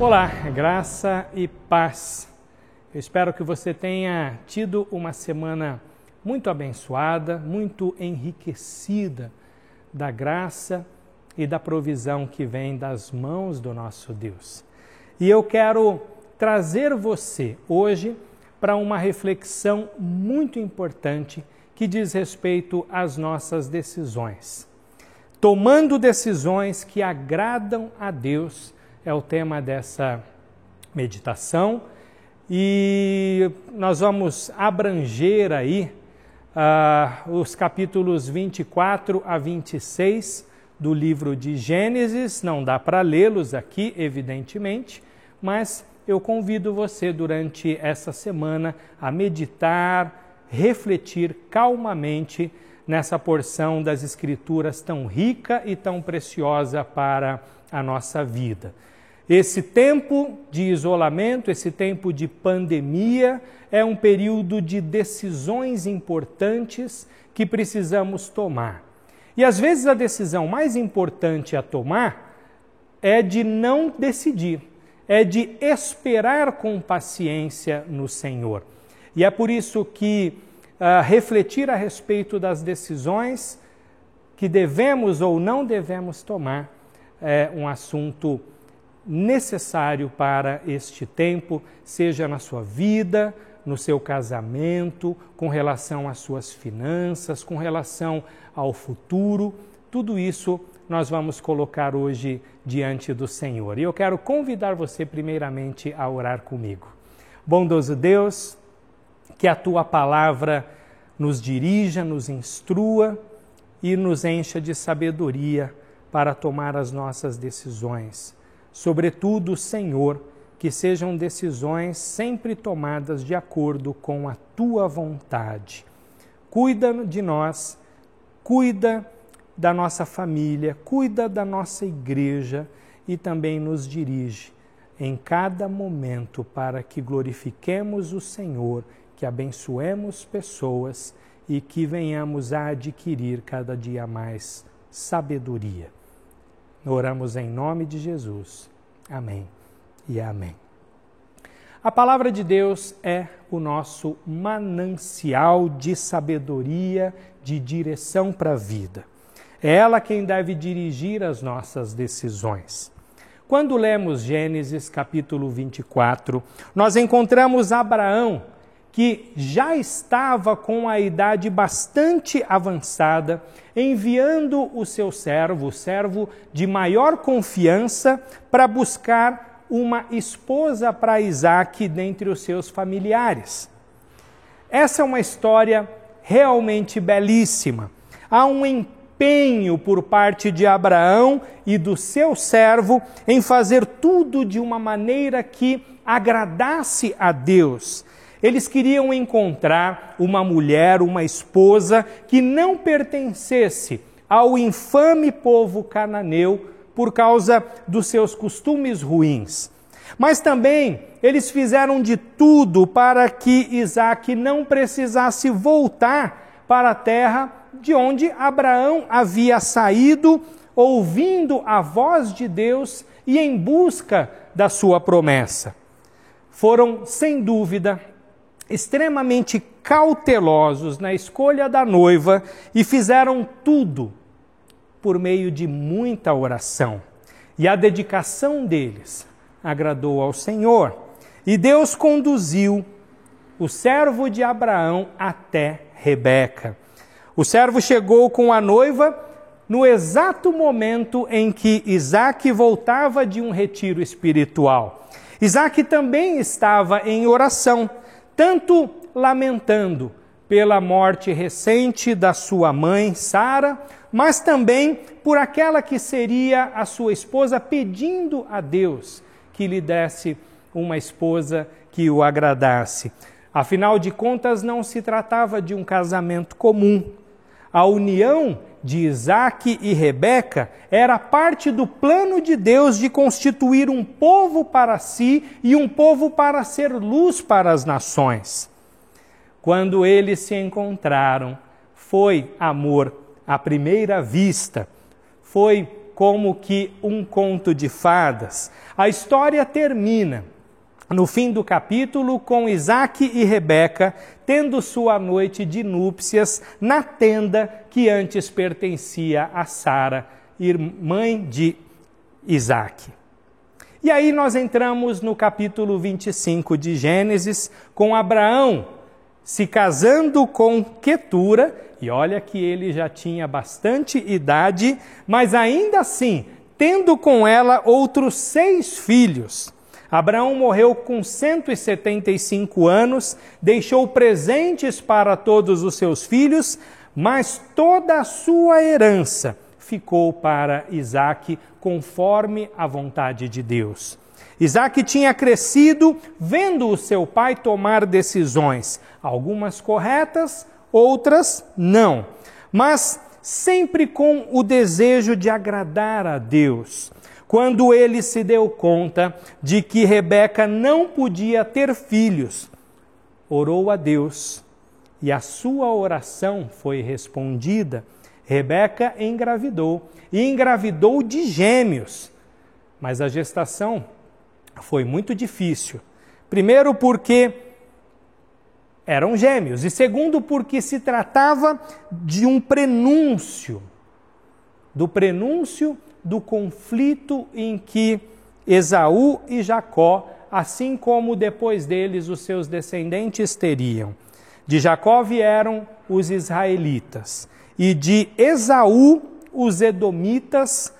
Olá, graça e paz. Eu espero que você tenha tido uma semana muito abençoada, muito enriquecida da graça e da provisão que vem das mãos do nosso Deus. E eu quero trazer você hoje para uma reflexão muito importante que diz respeito às nossas decisões. Tomando decisões que agradam a Deus é o tema dessa meditação e nós vamos abranger aí uh, os capítulos 24 a 26 do livro de Gênesis. Não dá para lê-los aqui, evidentemente, mas eu convido você durante essa semana a meditar, refletir calmamente nessa porção das Escrituras tão rica e tão preciosa para a nossa vida. Esse tempo de isolamento, esse tempo de pandemia, é um período de decisões importantes que precisamos tomar. E às vezes a decisão mais importante a tomar é de não decidir, é de esperar com paciência no Senhor. E é por isso que uh, refletir a respeito das decisões que devemos ou não devemos tomar é um assunto necessário para este tempo, seja na sua vida, no seu casamento, com relação às suas finanças, com relação ao futuro. Tudo isso nós vamos colocar hoje diante do Senhor. E eu quero convidar você, primeiramente, a orar comigo. Bondoso Deus, que a tua palavra nos dirija, nos instrua e nos encha de sabedoria para tomar as nossas decisões Sobretudo, Senhor, que sejam decisões sempre tomadas de acordo com a tua vontade. Cuida de nós, cuida da nossa família, cuida da nossa igreja e também nos dirige em cada momento para que glorifiquemos o Senhor, que abençoemos pessoas e que venhamos a adquirir cada dia mais sabedoria. Oramos em nome de Jesus. Amém e amém. A palavra de Deus é o nosso manancial de sabedoria, de direção para a vida. É ela quem deve dirigir as nossas decisões. Quando lemos Gênesis capítulo 24, nós encontramos Abraão que já estava com a idade bastante avançada, enviando o seu servo, o servo de maior confiança, para buscar uma esposa para Isaac dentre os seus familiares. Essa é uma história realmente belíssima. Há um empenho por parte de Abraão e do seu servo em fazer tudo de uma maneira que agradasse a Deus eles queriam encontrar uma mulher, uma esposa que não pertencesse ao infame povo cananeu por causa dos seus costumes ruins. Mas também eles fizeram de tudo para que Isaac não precisasse voltar para a terra de onde Abraão havia saído, ouvindo a voz de Deus e em busca da sua promessa. Foram, sem dúvida, extremamente cautelosos na escolha da noiva e fizeram tudo por meio de muita oração. E a dedicação deles agradou ao Senhor. E Deus conduziu o servo de Abraão até Rebeca. O servo chegou com a noiva no exato momento em que Isaac voltava de um retiro espiritual. Isaac também estava em oração tanto lamentando pela morte recente da sua mãe, Sara, mas também por aquela que seria a sua esposa, pedindo a Deus que lhe desse uma esposa que o agradasse. Afinal de contas, não se tratava de um casamento comum. A união de Isaac e Rebeca era parte do plano de Deus de constituir um povo para si e um povo para ser luz para as nações. Quando eles se encontraram, foi amor à primeira vista, foi como que um conto de fadas. A história termina no fim do capítulo com Isaac e Rebeca tendo sua noite de núpcias na tenda que antes pertencia a Sara, mãe de Isaac. E aí nós entramos no capítulo 25 de Gênesis com Abraão se casando com Quetura, e olha que ele já tinha bastante idade, mas ainda assim, tendo com ela outros seis filhos. Abraão morreu com 175 anos, deixou presentes para todos os seus filhos, mas toda a sua herança ficou para Isaac, conforme a vontade de Deus. Isaac tinha crescido vendo o seu pai tomar decisões, algumas corretas, outras não, mas sempre com o desejo de agradar a Deus. Quando ele se deu conta de que Rebeca não podia ter filhos, orou a Deus e a sua oração foi respondida. Rebeca engravidou e engravidou de gêmeos, mas a gestação foi muito difícil. Primeiro, porque eram gêmeos, e segundo, porque se tratava de um prenúncio do prenúncio do conflito em que Esaú e Jacó, assim como depois deles os seus descendentes teriam. De Jacó vieram os israelitas, e de Esaú os edomitas,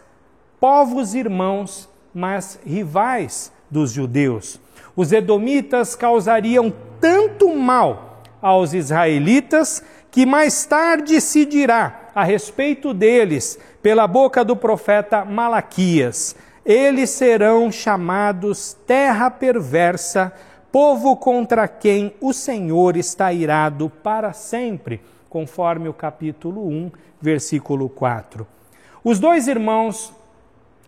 povos irmãos, mas rivais dos judeus. Os edomitas causariam tanto mal aos israelitas que mais tarde se dirá a respeito deles pela boca do profeta Malaquias: eles serão chamados terra perversa, povo contra quem o Senhor está irado para sempre, conforme o capítulo 1, versículo 4. Os dois irmãos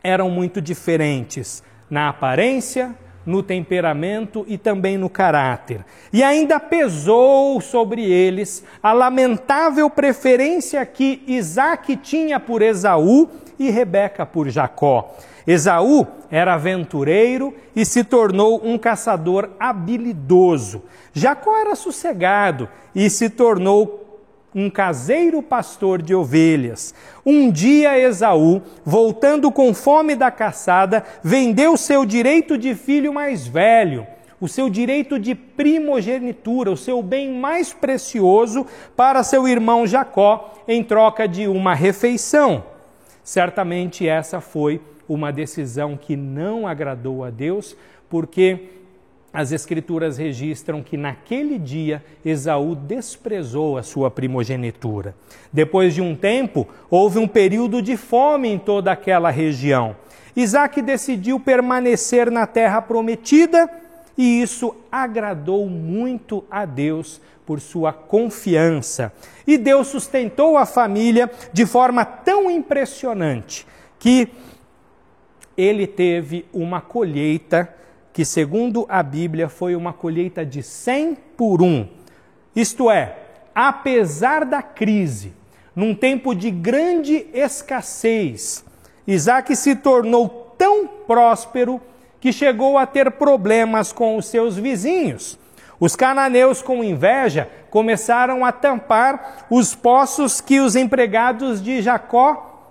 eram muito diferentes na aparência, no temperamento e também no caráter. E ainda pesou sobre eles a lamentável preferência que Isaac tinha por Esaú e Rebeca por Jacó. Esaú era aventureiro e se tornou um caçador habilidoso. Jacó era sossegado e se tornou um caseiro pastor de ovelhas. Um dia Esaú, voltando com fome da caçada, vendeu seu direito de filho mais velho, o seu direito de primogenitura, o seu bem mais precioso, para seu irmão Jacó, em troca de uma refeição. Certamente essa foi uma decisão que não agradou a Deus, porque as Escrituras registram que naquele dia Esaú desprezou a sua primogenitura. Depois de um tempo, houve um período de fome em toda aquela região. Isaac decidiu permanecer na terra prometida e isso agradou muito a Deus por sua confiança. E Deus sustentou a família de forma tão impressionante que ele teve uma colheita que, segundo a Bíblia, foi uma colheita de 100 por 1. Isto é, apesar da crise, num tempo de grande escassez, Isaac se tornou tão próspero que chegou a ter problemas com os seus vizinhos. Os cananeus, com inveja, começaram a tampar os poços que os empregados de Jacó,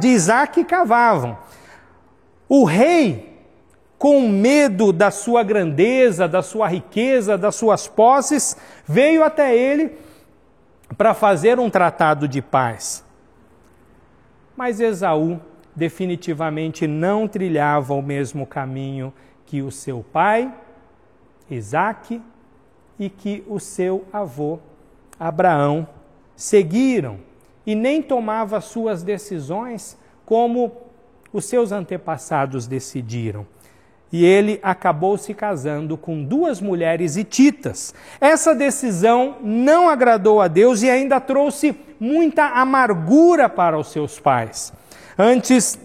de Isaac cavavam. O rei com medo da sua grandeza, da sua riqueza, das suas posses, veio até ele para fazer um tratado de paz. Mas Esaú definitivamente não trilhava o mesmo caminho que o seu pai, Isaque, e que o seu avô, Abraão, seguiram, e nem tomava suas decisões como os seus antepassados decidiram e ele acabou se casando com duas mulheres hititas. Essa decisão não agradou a Deus e ainda trouxe muita amargura para os seus pais. Antes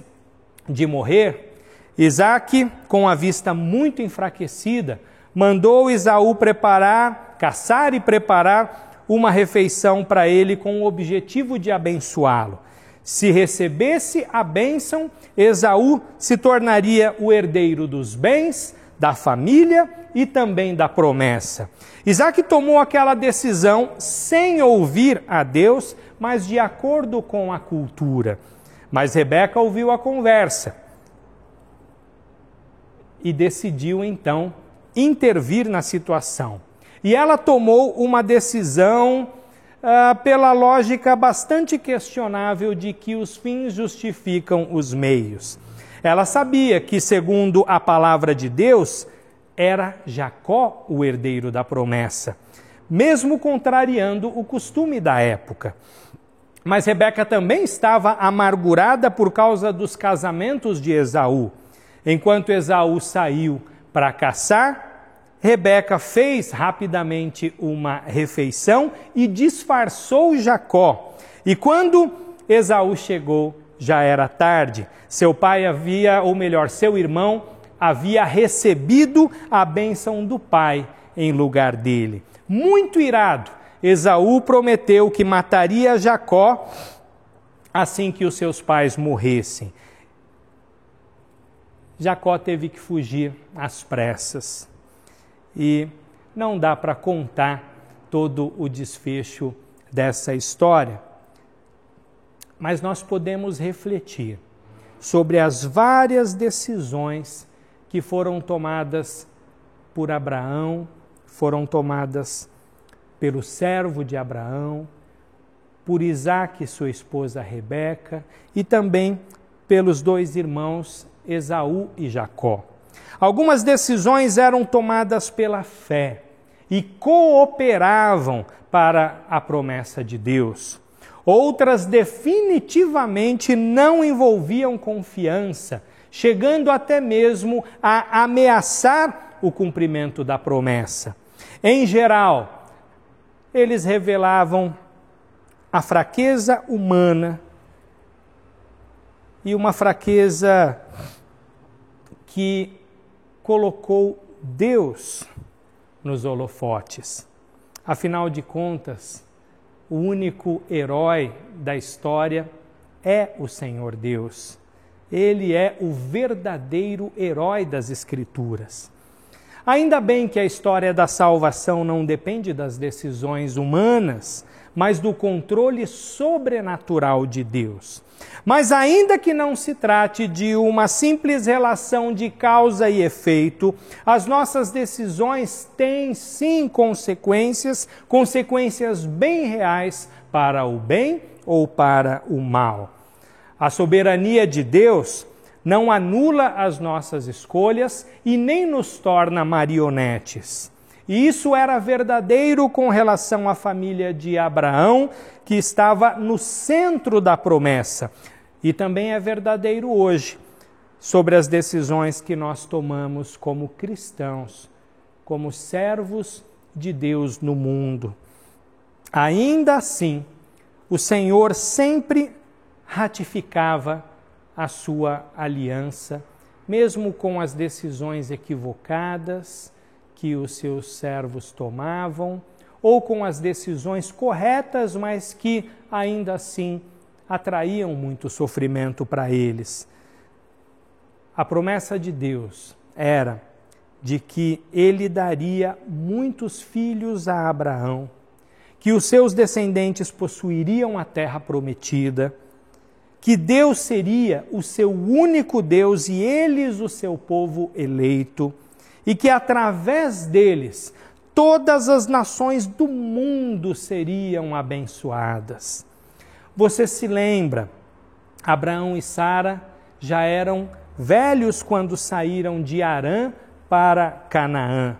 de morrer, Isaac, com a vista muito enfraquecida, mandou Isaú preparar, caçar e preparar uma refeição para ele com o objetivo de abençoá-lo. Se recebesse a bênção, Esaú se tornaria o herdeiro dos bens, da família e também da promessa. Isaac tomou aquela decisão sem ouvir a Deus, mas de acordo com a cultura. Mas Rebeca ouviu a conversa e decidiu então intervir na situação. E ela tomou uma decisão uh, pela lógica bastante questionável de que os fins justificam os meios. Ela sabia que, segundo a palavra de Deus, era Jacó o herdeiro da promessa, mesmo contrariando o costume da época. Mas Rebeca também estava amargurada por causa dos casamentos de Esaú. Enquanto Esaú saiu para caçar, Rebeca fez rapidamente uma refeição e disfarçou Jacó. E quando Esaú chegou, já era tarde. Seu pai havia, ou melhor, seu irmão havia recebido a bênção do pai em lugar dele. Muito irado, Esaú prometeu que mataria Jacó assim que os seus pais morressem. Jacó teve que fugir às pressas. E não dá para contar todo o desfecho dessa história mas nós podemos refletir sobre as várias decisões que foram tomadas por Abraão, foram tomadas pelo servo de Abraão, por Isaac e sua esposa Rebeca, e também pelos dois irmãos Esaú e Jacó. Algumas decisões eram tomadas pela fé e cooperavam para a promessa de Deus. Outras definitivamente não envolviam confiança, chegando até mesmo a ameaçar o cumprimento da promessa. Em geral, eles revelavam a fraqueza humana e uma fraqueza que colocou Deus nos holofotes. Afinal de contas, o único herói da história é o Senhor Deus. Ele é o verdadeiro herói das Escrituras. Ainda bem que a história da salvação não depende das decisões humanas, mas do controle sobrenatural de Deus. Mas, ainda que não se trate de uma simples relação de causa e efeito, as nossas decisões têm sim consequências, consequências bem reais para o bem ou para o mal. A soberania de Deus não anula as nossas escolhas e nem nos torna marionetes. E isso era verdadeiro com relação à família de Abraão, que estava no centro da promessa. E também é verdadeiro hoje sobre as decisões que nós tomamos como cristãos, como servos de Deus no mundo. Ainda assim, o Senhor sempre ratificava a sua aliança, mesmo com as decisões equivocadas que os seus servos tomavam, ou com as decisões corretas, mas que ainda assim atraíam muito sofrimento para eles. A promessa de Deus era de que ele daria muitos filhos a Abraão, que os seus descendentes possuiriam a terra prometida, que Deus seria o seu único Deus e eles o seu povo eleito e que através deles todas as nações do mundo seriam abençoadas. Você se lembra, Abraão e Sara já eram velhos quando saíram de Arã para Canaã.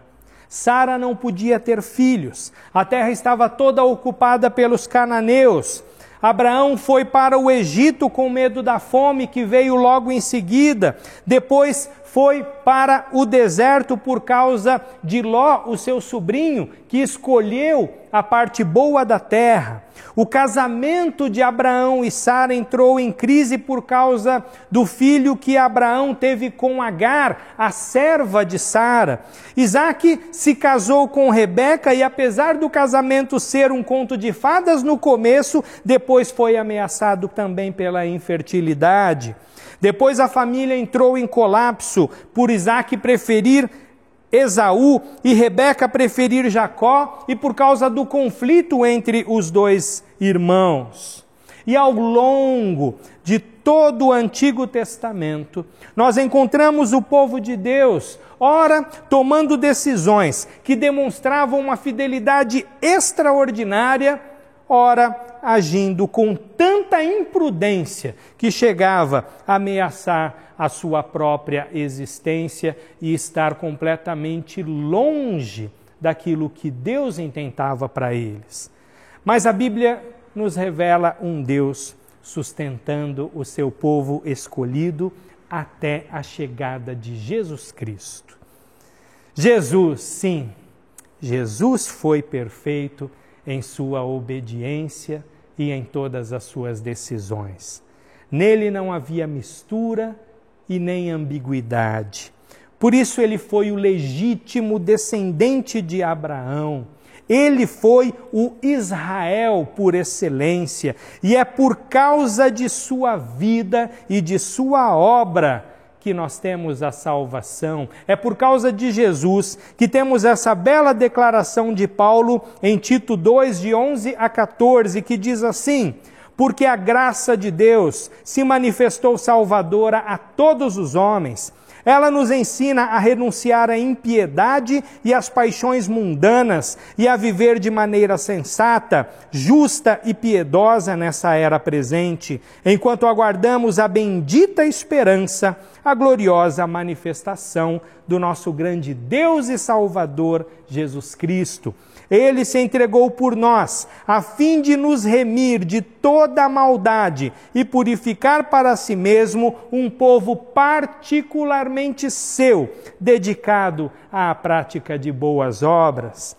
Sara não podia ter filhos, a terra estava toda ocupada pelos cananeus. Abraão foi para o Egito com medo da fome que veio logo em seguida. Depois foi para o deserto por causa de Ló, o seu sobrinho, que escolheu a parte boa da terra. O casamento de Abraão e Sara entrou em crise por causa do filho que Abraão teve com Agar, a serva de Sara. Isaac se casou com Rebeca e, apesar do casamento ser um conto de fadas no começo, depois foi ameaçado também pela infertilidade. Depois a família entrou em colapso por Isaac preferir Esaú e Rebeca preferir Jacó e por causa do conflito entre os dois irmãos. E ao longo de todo o Antigo Testamento, nós encontramos o povo de Deus, ora tomando decisões que demonstravam uma fidelidade extraordinária ora agindo com tanta imprudência que chegava a ameaçar a sua própria existência e estar completamente longe daquilo que Deus intentava para eles. Mas a Bíblia nos revela um Deus sustentando o seu povo escolhido até a chegada de Jesus Cristo. Jesus, sim, Jesus foi perfeito em sua obediência e em todas as suas decisões. Nele não havia mistura e nem ambiguidade. Por isso ele foi o legítimo descendente de Abraão. Ele foi o Israel por excelência, e é por causa de sua vida e de sua obra que nós temos a salvação. É por causa de Jesus que temos essa bela declaração de Paulo em Tito 2, de 11 a 14, que diz assim: Porque a graça de Deus se manifestou salvadora a todos os homens ela nos ensina a renunciar à impiedade e às paixões mundanas e a viver de maneira sensata, justa e piedosa nessa era presente, enquanto aguardamos a bendita esperança, a gloriosa manifestação do nosso grande Deus e Salvador Jesus Cristo ele se entregou por nós, a fim de nos remir de toda a maldade e purificar para si mesmo um povo particularmente seu, dedicado à prática de boas obras.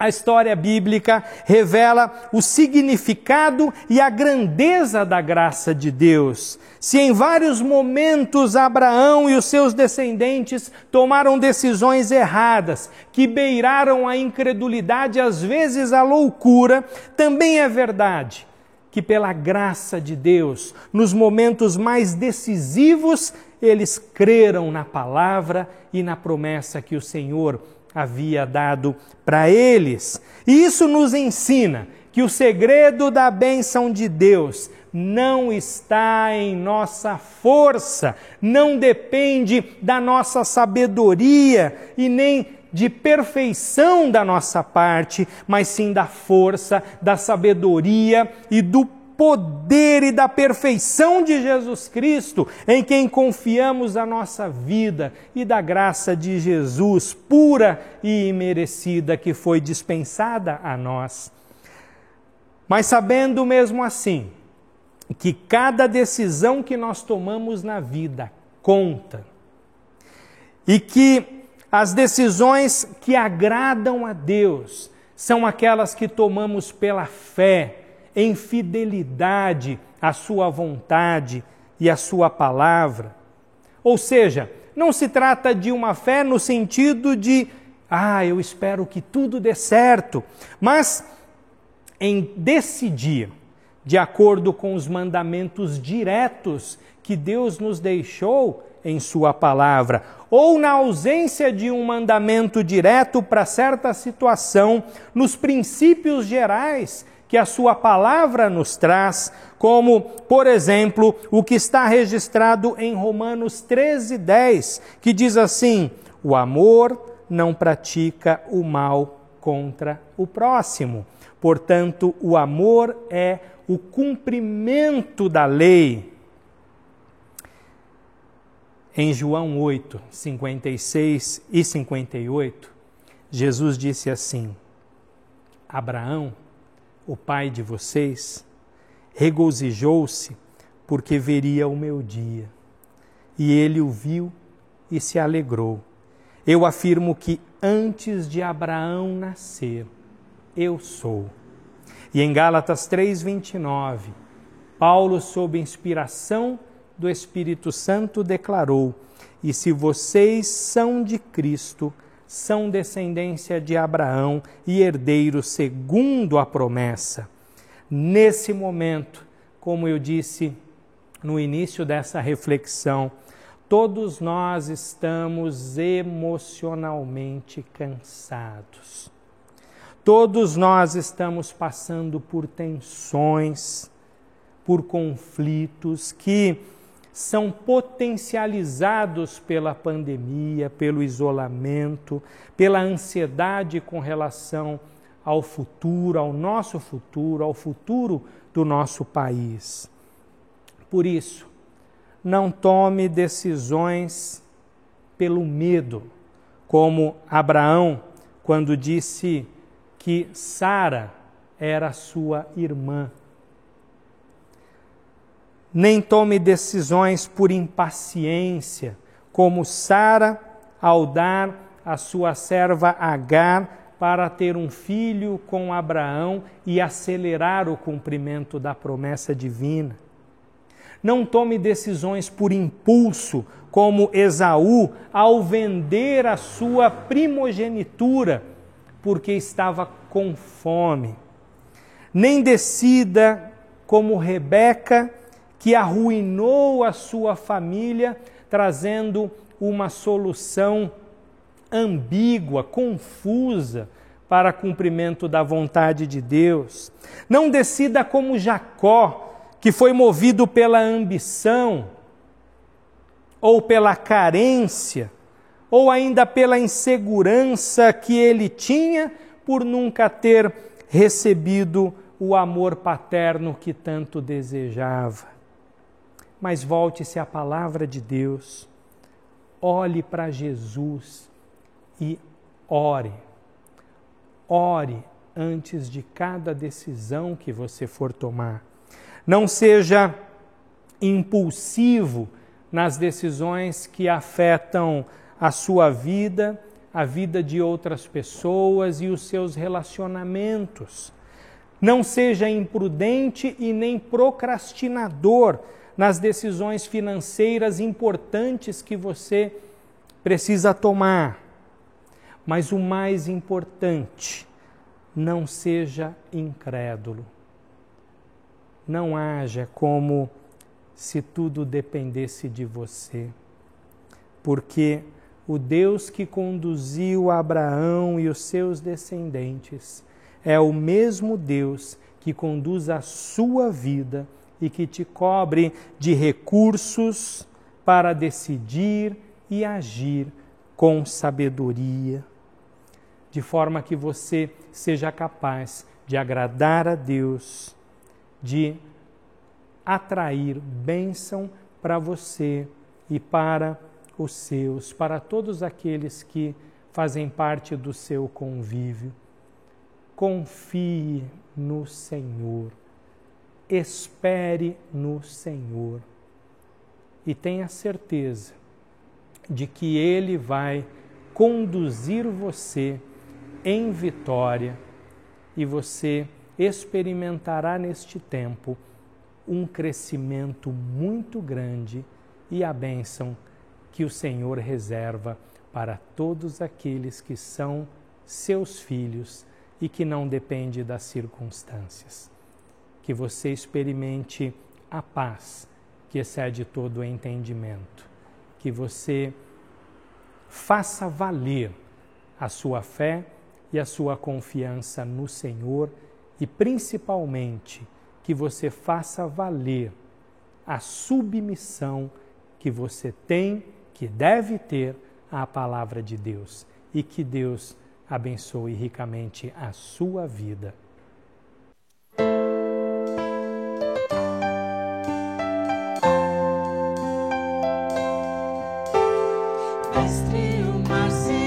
A história bíblica revela o significado e a grandeza da graça de Deus. Se em vários momentos Abraão e os seus descendentes tomaram decisões erradas, que beiraram a incredulidade, às vezes a loucura, também é verdade que, pela graça de Deus, nos momentos mais decisivos, eles creram na palavra e na promessa que o Senhor havia dado para eles. E isso nos ensina que o segredo da bênção de Deus não está em nossa força, não depende da nossa sabedoria e nem de perfeição da nossa parte, mas sim da força, da sabedoria e do poder e da perfeição de Jesus Cristo, em quem confiamos a nossa vida e da graça de Jesus pura e imerecida que foi dispensada a nós. Mas sabendo mesmo assim que cada decisão que nós tomamos na vida conta e que as decisões que agradam a Deus são aquelas que tomamos pela fé em fidelidade à Sua vontade e à Sua palavra. Ou seja, não se trata de uma fé no sentido de, ah, eu espero que tudo dê certo, mas em decidir, de acordo com os mandamentos diretos que Deus nos deixou em Sua palavra, ou na ausência de um mandamento direto para certa situação, nos princípios gerais que a Sua palavra nos traz, como, por exemplo, o que está registrado em Romanos 13, 10, que diz assim: O amor não pratica o mal contra o próximo. Portanto, o amor é o cumprimento da lei. Em João 8, 56 e 58, Jesus disse assim: Abraão o pai de vocês, regozijou-se porque veria o meu dia. E ele o viu e se alegrou. Eu afirmo que antes de Abraão nascer, eu sou. E em Gálatas 3:29, Paulo, sob inspiração do Espírito Santo, declarou: "E se vocês são de Cristo, são descendência de Abraão e herdeiros segundo a promessa." Nesse momento, como eu disse no início dessa reflexão, todos nós estamos emocionalmente cansados. Todos nós estamos passando por tensões, por conflitos que são potencializados pela pandemia, pelo isolamento, pela ansiedade com relação ao futuro, ao nosso futuro, ao futuro do nosso país. Por isso, não tome decisões pelo medo, como Abraão, quando disse que Sara era sua irmã. Nem tome decisões por impaciência, como Sara ao dar a sua serva Agar para ter um filho com Abraão e acelerar o cumprimento da promessa divina. Não tome decisões por impulso, como Esaú, ao vender a sua primogenitura, porque estava com fome. Nem decida como Rebeca, que arruinou a sua família, trazendo uma solução ambígua, confusa, para cumprimento da vontade de Deus. Não decida como Jacó, que foi movido pela ambição, ou pela carência, ou ainda pela insegurança que ele tinha por nunca ter recebido o amor paterno que tanto desejava. Mas volte-se à palavra de Deus, olhe para Jesus e ore. Ore antes de cada decisão que você for tomar. Não seja impulsivo nas decisões que afetam a sua vida, a vida de outras pessoas e os seus relacionamentos. Não seja imprudente e nem procrastinador nas decisões financeiras importantes que você precisa tomar. Mas o mais importante, não seja incrédulo não haja como se tudo dependesse de você. Porque o Deus que conduziu Abraão e os seus descendentes é o mesmo Deus que conduz a sua vida e que te cobre de recursos para decidir e agir com sabedoria, de forma que você seja capaz de agradar a Deus de atrair bênção para você e para os seus, para todos aqueles que fazem parte do seu convívio. Confie no Senhor, espere no Senhor e tenha certeza de que Ele vai conduzir você em vitória e você experimentará neste tempo um crescimento muito grande e a bênção que o Senhor reserva para todos aqueles que são seus filhos e que não depende das circunstâncias. Que você experimente a paz que excede todo o entendimento. Que você faça valer a sua fé e a sua confiança no Senhor e principalmente que você faça valer a submissão que você tem, que deve ter à palavra de Deus e que Deus abençoe ricamente a sua vida.